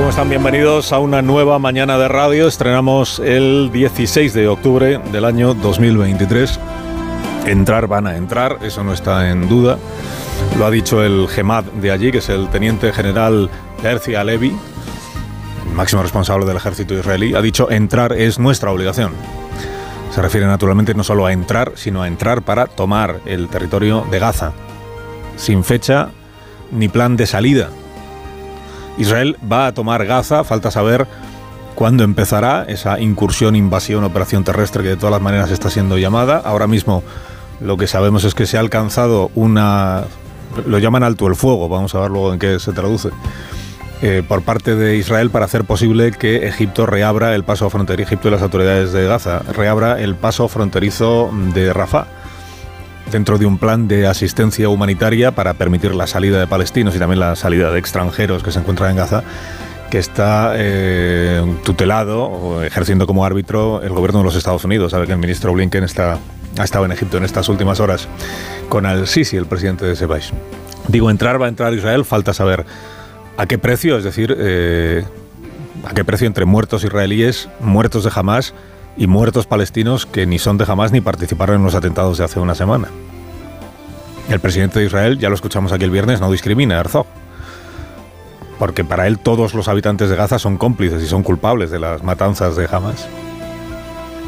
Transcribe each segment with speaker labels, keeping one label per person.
Speaker 1: ¿Cómo están? Bienvenidos a una nueva mañana de radio. Estrenamos el 16 de octubre del año 2023. Entrar van a entrar, eso no está en duda. Lo ha dicho el GEMAD de allí, que es el teniente general Herzi Alevi, máximo responsable del ejército israelí. Ha dicho entrar es nuestra obligación. Se refiere naturalmente no solo a entrar, sino a entrar para tomar el territorio de Gaza, sin fecha ni plan de salida Israel va a tomar Gaza, falta saber cuándo empezará esa incursión, invasión, operación terrestre que de todas las maneras está siendo llamada. Ahora mismo lo que sabemos es que se ha alcanzado una... lo llaman alto el fuego, vamos a ver luego en qué se traduce. Eh, por parte de Israel para hacer posible que Egipto reabra el paso fronterizo, Egipto y las autoridades de Gaza, reabra el paso fronterizo de Rafah dentro de un plan de asistencia humanitaria para permitir la salida de palestinos y también la salida de extranjeros que se encuentran en Gaza, que está eh, tutelado o ejerciendo como árbitro el gobierno de los Estados Unidos. Sabe que el ministro Blinken está, ha estado en Egipto en estas últimas horas con al-Sisi, el presidente de ese país. Digo, entrar va a entrar Israel, falta saber a qué precio, es decir, eh, a qué precio entre muertos israelíes, muertos de Hamas y muertos palestinos que ni son de Hamas ni participaron en los atentados de hace una semana. El presidente de Israel, ya lo escuchamos aquí el viernes, no discrimina Herzog. Porque para él todos los habitantes de Gaza son cómplices y son culpables de las matanzas de Hamas.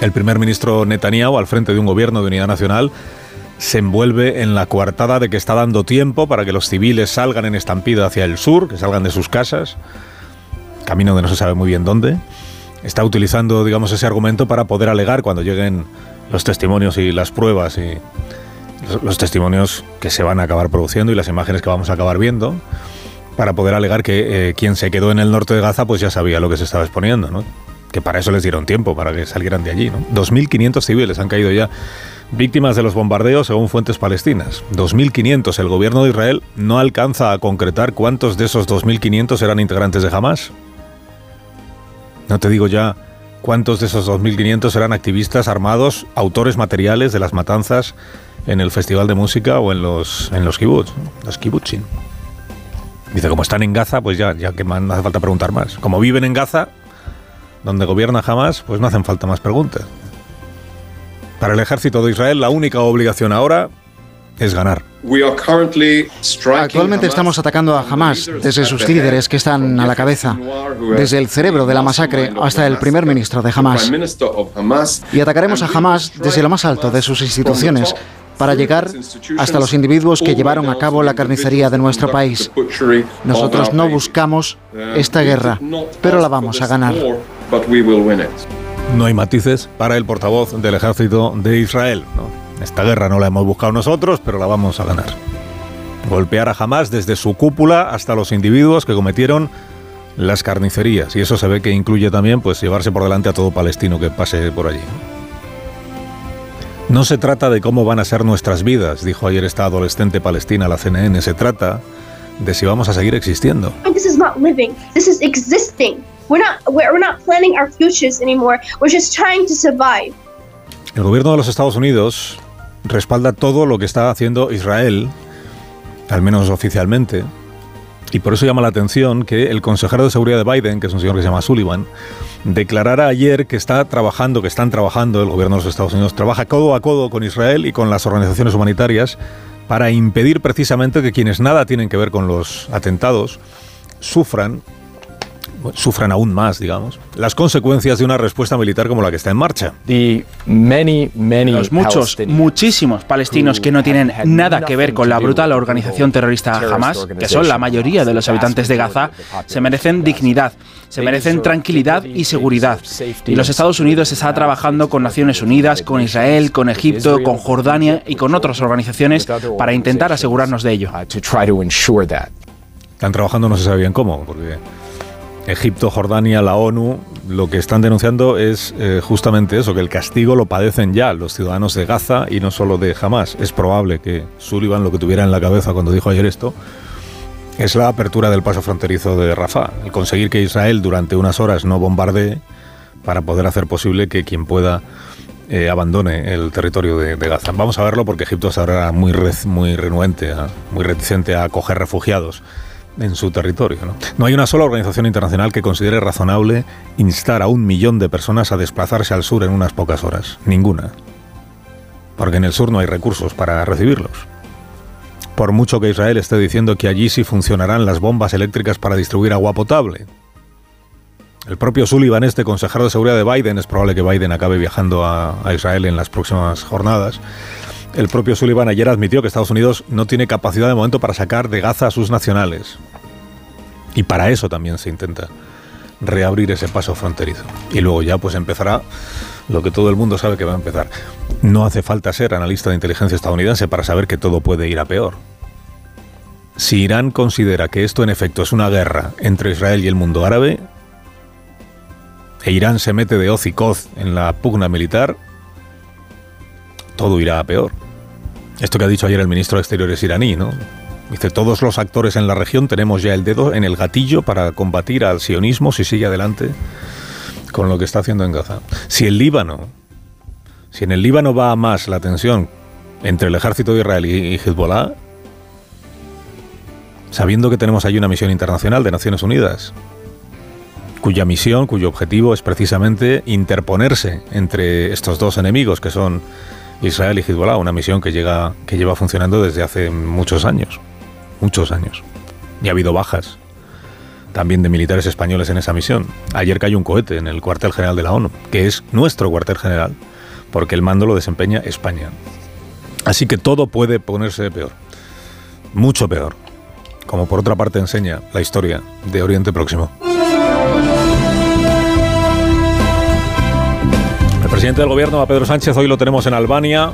Speaker 1: El primer ministro Netanyahu, al frente de un gobierno de unidad nacional, se envuelve en la coartada de que está dando tiempo para que los civiles salgan en estampida hacia el sur, que salgan de sus casas, camino de no se sabe muy bien dónde está utilizando, digamos, ese argumento para poder alegar cuando lleguen los testimonios y las pruebas y los, testimonios que se van a acabar produciendo y las imágenes que vamos a acabar viendo, para poder alegar que eh, quien se quedó en el norte de Gaza pues ya sabía lo que se estaba exponiendo, ¿no? Que para eso les dieron tiempo, para que salieran de allí, ¿no? 2.500 civiles han caído ya víctimas de los bombardeos según fuentes palestinas. 2.500. El gobierno de Israel no alcanza a concretar cuántos de esos 2.500 eran integrantes de Hamas. No te digo ya cuántos de esos 2.500 eran activistas armados, autores materiales de las matanzas en el festival de música o en los, en los kibbutz, los kibbutzin. Dice, como están en Gaza, pues ya, ya que no hace falta preguntar más. Como viven en Gaza, donde gobierna jamás, pues no hacen falta más preguntas. Para el ejército de Israel, la única obligación ahora es ganar.
Speaker 2: Actualmente estamos atacando a Hamas, desde sus líderes que están a la cabeza, desde el cerebro de la masacre hasta el primer ministro de Hamas. Y atacaremos a Hamas desde lo más alto de sus instituciones para llegar hasta los individuos que llevaron a cabo la carnicería de nuestro país. Nosotros no buscamos esta guerra, pero la vamos a ganar.
Speaker 1: No hay matices para el portavoz del ejército de Israel. Esta guerra no la hemos buscado nosotros, pero la vamos a ganar. Golpear a Hamas desde su cúpula hasta los individuos que cometieron las carnicerías. Y eso se ve que incluye también pues, llevarse por delante a todo palestino que pase por allí. No se trata de cómo van a ser nuestras vidas, dijo ayer esta adolescente palestina a la CNN. Se trata de si vamos a seguir existiendo.
Speaker 3: This is not living. This is existing. We're not, we're not planning our futures anymore. We're just trying to survive.
Speaker 1: El gobierno de los Estados Unidos respalda todo lo que está haciendo Israel, al menos oficialmente, y por eso llama la atención que el consejero de seguridad de Biden, que es un señor que se llama Sullivan, declarara ayer que está trabajando, que están trabajando, el gobierno de los Estados Unidos trabaja codo a codo con Israel y con las organizaciones humanitarias para impedir precisamente que quienes nada tienen que ver con los atentados sufran sufran aún más, digamos, las consecuencias de una respuesta militar como la que está en marcha.
Speaker 4: Los muchos, muchísimos palestinos que no tienen nada que ver con la brutal organización terrorista Hamas, que son la mayoría de los habitantes de Gaza, se merecen dignidad, se merecen tranquilidad y seguridad. Y los Estados Unidos está trabajando con Naciones Unidas, con Israel, con Egipto, con Jordania y con otras organizaciones para intentar asegurarnos de ello.
Speaker 1: Están trabajando no se sabe bien cómo, porque Egipto, Jordania, la ONU, lo que están denunciando es eh, justamente eso, que el castigo lo padecen ya los ciudadanos de Gaza y no solo de Hamas. Es probable que Sullivan lo que tuviera en la cabeza cuando dijo ayer esto es la apertura del paso fronterizo de Rafah, el conseguir que Israel durante unas horas no bombardee para poder hacer posible que quien pueda eh, abandone el territorio de, Gaza. Vamos a verlo porque Egipto es ahora muy, muy renuente, muy reticente a acoger refugiados en su territorio. ¿no? no hay una sola organización internacional que considere razonable instar a un millón de personas a desplazarse al sur en unas pocas horas. Ninguna. Porque en el sur no hay recursos para recibirlos. Por mucho que Israel esté diciendo que allí sí funcionarán las bombas eléctricas para distribuir agua potable. El propio Sullivan, este consejero de seguridad de Biden, es probable que Biden acabe viajando a, a Israel en las próximas jornadas, el propio Sullivan ayer admitió que Estados Unidos no tiene capacidad de momento para sacar de Gaza a sus nacionales. Y para eso también se intenta reabrir ese paso fronterizo. Y luego ya pues empezará lo que todo el mundo sabe que va a empezar. No hace falta ser analista de inteligencia estadounidense para saber que todo puede ir a peor. Si Irán considera que esto en efecto es una guerra entre Israel y el mundo árabe, e Irán se mete de hoz y coz en la pugna militar, todo irá a peor. Esto que ha dicho ayer el ministro de Exteriores iraní, ¿no? Dice, todos los actores en la región tenemos ya el dedo en el gatillo para combatir al sionismo si sigue adelante con lo que está haciendo en Gaza. Si el Líbano, si en el Líbano va a más la tensión entre el ejército de Israel y Hezbollah, sabiendo que tenemos ahí una misión internacional de Naciones Unidas, cuya misión, cuyo objetivo es precisamente interponerse entre estos dos enemigos que son Israel y Hezbollah, una misión que, que lleva funcionando desde hace muchos años, muchos años. Y ha habido bajas también de militares españoles en esa misión. Ayer cayó un cohete en el cuartel general de la ONU, que es nuestro cuartel general, porque el mando lo desempeña España. Así que todo puede ponerse peor, mucho peor, como por otra parte enseña la historia de Oriente Próximo. El presidente del gobierno, a Pedro Sánchez, hoy lo tenemos en Albania.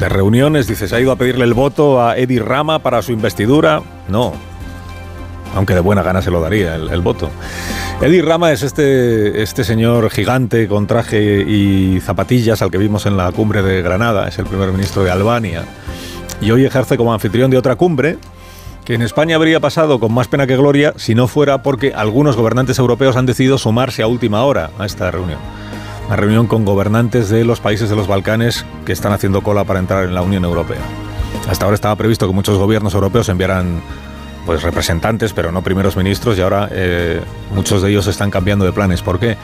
Speaker 1: De reuniones, dice, ¿se ha ido a pedirle el voto a Edi Rama para su investidura? No. Aunque de buena gana se lo daría el, voto. Edi Rama es este, este señor gigante con traje y zapatillas al que vimos en la cumbre de Granada. Es el primer ministro de Albania. Y hoy ejerce como anfitrión de otra cumbre que en España habría pasado con más pena que gloria si no fuera porque algunos gobernantes europeos han decidido sumarse a última hora a esta reunión una reunión con gobernantes de los países de los Balcanes que están haciendo cola para entrar en la Unión Europea. Hasta ahora estaba previsto que muchos gobiernos europeos enviaran pues representantes, pero no primeros ministros, y ahora eh, muchos de ellos están cambiando de planes. ¿Por qué?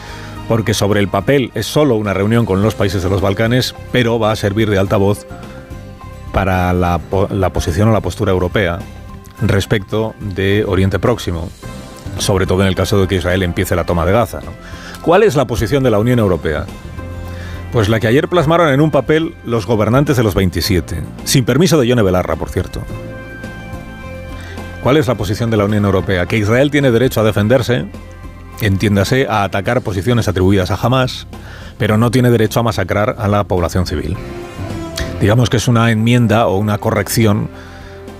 Speaker 1: Porque sobre el papel es solo una reunión con los países de los Balcanes, pero va a servir de altavoz para la, la posición o la postura europea respecto de Oriente Próximo, sobre todo en el caso de que Israel empiece la toma de Gaza. ¿Cuál es la posición de la Unión Europea? Pues la que ayer plasmaron en un papel los gobernantes de los 27, sin permiso de Yone Belarra, por cierto. ¿Cuál es la posición de la Unión Europea? Que Israel tiene derecho a defenderse, entiéndase, a atacar posiciones atribuidas a Hamas, pero no tiene derecho a masacrar a la población civil. Digamos que es una enmienda o una corrección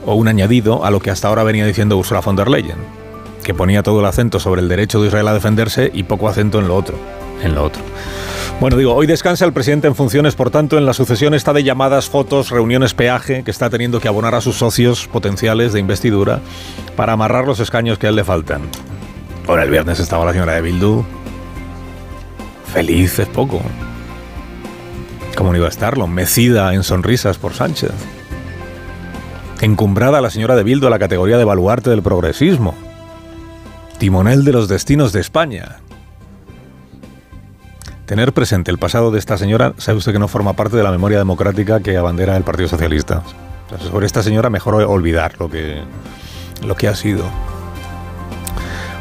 Speaker 1: o un añadido a lo que hasta ahora venía diciendo Ursula von der Leyen que ponía todo el acento sobre el derecho de Israel a defenderse y poco acento en lo otro. En lo otro. Bueno, digo, hoy descansa el presidente en funciones, por tanto, en la sucesión está de llamadas, fotos, reuniones, peaje, que está teniendo que abonar a sus socios potenciales de investidura para amarrar los escaños que a él le faltan. Bueno, el viernes estaba la señora de Bildu. Feliz es poco. ¿Cómo no iba a estarlo? Mecida en sonrisas por Sánchez. Encumbrada la señora de Bildu a la categoría de baluarte del progresismo timonel de los destinos de España. Tener presente el pasado de esta señora, sabe usted que no forma parte de la memoria democrática que abandera el Partido Socialista. sobre esta señora mejor olvidar lo que, lo que ha sido.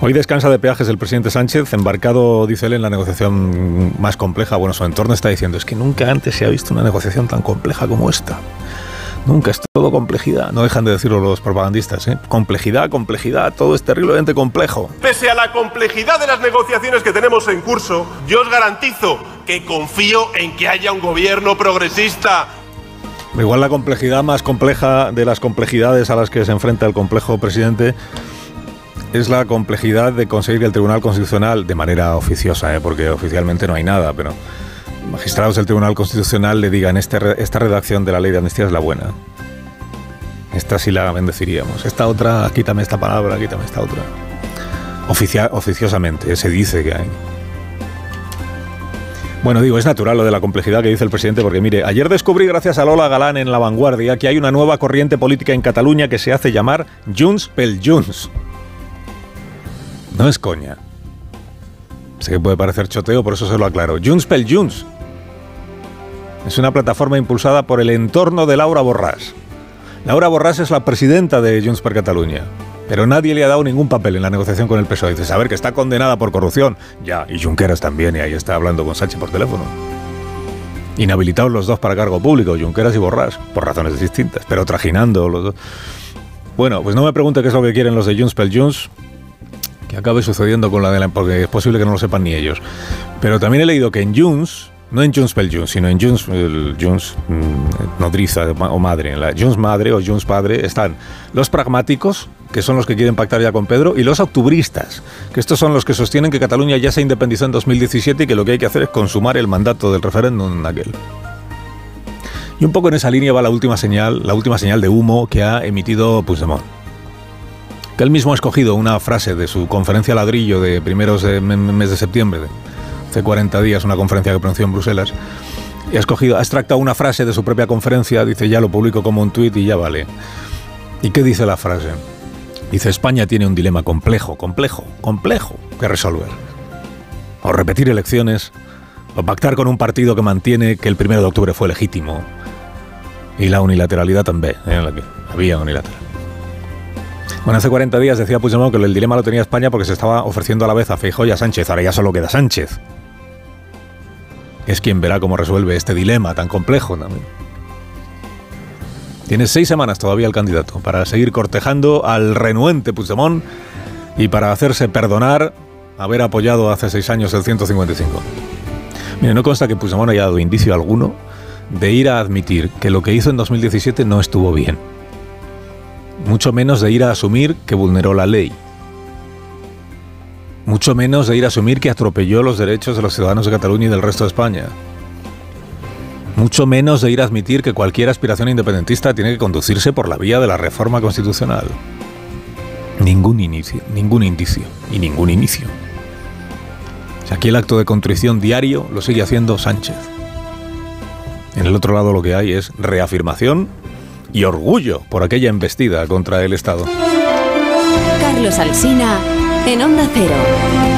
Speaker 1: Hoy descansa de peajes el presidente Sánchez, embarcado, dice él, en la negociación más compleja. Bueno, su entorno está diciendo, es que nunca antes se ha visto una negociación tan compleja como esta. Nunca es todo complejidad. No dejan de decirlo los propagandistas. ¿eh? Complejidad, complejidad, todo es terriblemente complejo.
Speaker 5: Pese a la complejidad de las negociaciones que tenemos en curso, yo os garantizo que confío en que haya un gobierno progresista.
Speaker 1: Igual la complejidad más compleja de las complejidades a las que se enfrenta el complejo presidente es la complejidad de conseguir que el Tribunal Constitucional, de manera oficiosa, ¿eh? porque oficialmente no hay nada, pero magistrados del Tribunal Constitucional le digan este, esta redacción de la ley de amnistía es la buena. Esta sí la bendeciríamos. Esta otra, quítame esta palabra, quítame esta otra. oficiosamente, se dice que hay. Bueno, digo, es natural lo de la complejidad que dice el presidente, porque mire, ayer descubrí, gracias a Lola Galán en La Vanguardia, que hay una nueva corriente política en Cataluña que se hace llamar Junts pel Junts. No es coña. Sé que puede parecer choteo, por eso se lo aclaro. Junts pel Junts. Es una plataforma impulsada por el entorno de Laura Borràs. Laura Borràs es la presidenta de Junts per Cataluña. Pero nadie le ha dado ningún papel en la negociación con el PSOE. Dice, saber que está condenada por corrupción. Ya, y Junqueras también, y ahí está hablando con Sánchez por teléfono. Inhabilitados los dos para cargo público, Junqueras y Borràs, por razones distintas, pero trajinando los dos. Bueno, pues no me pregunte qué es lo que quieren los de Junts pel Junts, que acabe sucediendo con la de la... porque es posible que no lo sepan ni ellos. Pero también he leído que en Junts no en Junts pel Junts, sino en Junts, el Junts mm, nodriza o madre, en la madre o Junts padre, están los pragmáticos, que son los que quieren pactar ya con Pedro, y los octubristas, que estos son los que sostienen que Cataluña ya se independizó en 2017 y que lo que hay que hacer es consumar el mandato del referéndum en aquel. Y un poco en esa línea va la última señal, la última señal de humo que ha emitido Puigdemont. Que él mismo ha escogido una frase de su conferencia ladrillo de primeros de mes de septiembre, hace 40 días, una conferencia que pronunció en Bruselas, y ha escogido, ha extractado una frase de su propia conferencia, dice ya lo publico como un tuit y ya vale. ¿Y qué dice la frase? Dice España tiene un dilema complejo, complejo, complejo que resolver. O repetir elecciones, o pactar con un partido que mantiene que el primero de octubre fue legítimo. Y la unilateralidad también, ¿eh? en la que había unilateral. Bueno, hace 40 días decía Puigdemont que el dilema lo tenía España porque se estaba ofreciendo a la vez a Feijóo y a Sánchez. Ahora ya solo queda Sánchez es quien verá cómo resuelve este dilema tan complejo también. Tiene seis semanas todavía el candidato para seguir cortejando al renuente Puigdemont y para hacerse perdonar haber apoyado hace seis años el 155. Mire, no consta que Puigdemont haya dado indicio alguno de ir a admitir que lo que hizo en 2017 no estuvo bien. Mucho menos de ir a asumir que vulneró la ley mucho menos de ir a asumir que atropelló los derechos de los ciudadanos de Cataluña y del resto de España. Mucho menos de ir a admitir que cualquier aspiración independentista tiene que conducirse por la vía de la reforma constitucional. Ningún inicio, ningún indicio y ningún inicio. Aquí el acto de contrición diario lo sigue haciendo Sánchez. En el otro lado lo que hay es reafirmación y orgullo por aquella embestida contra el Estado.
Speaker 6: Carlos Alsina en Onda Cero.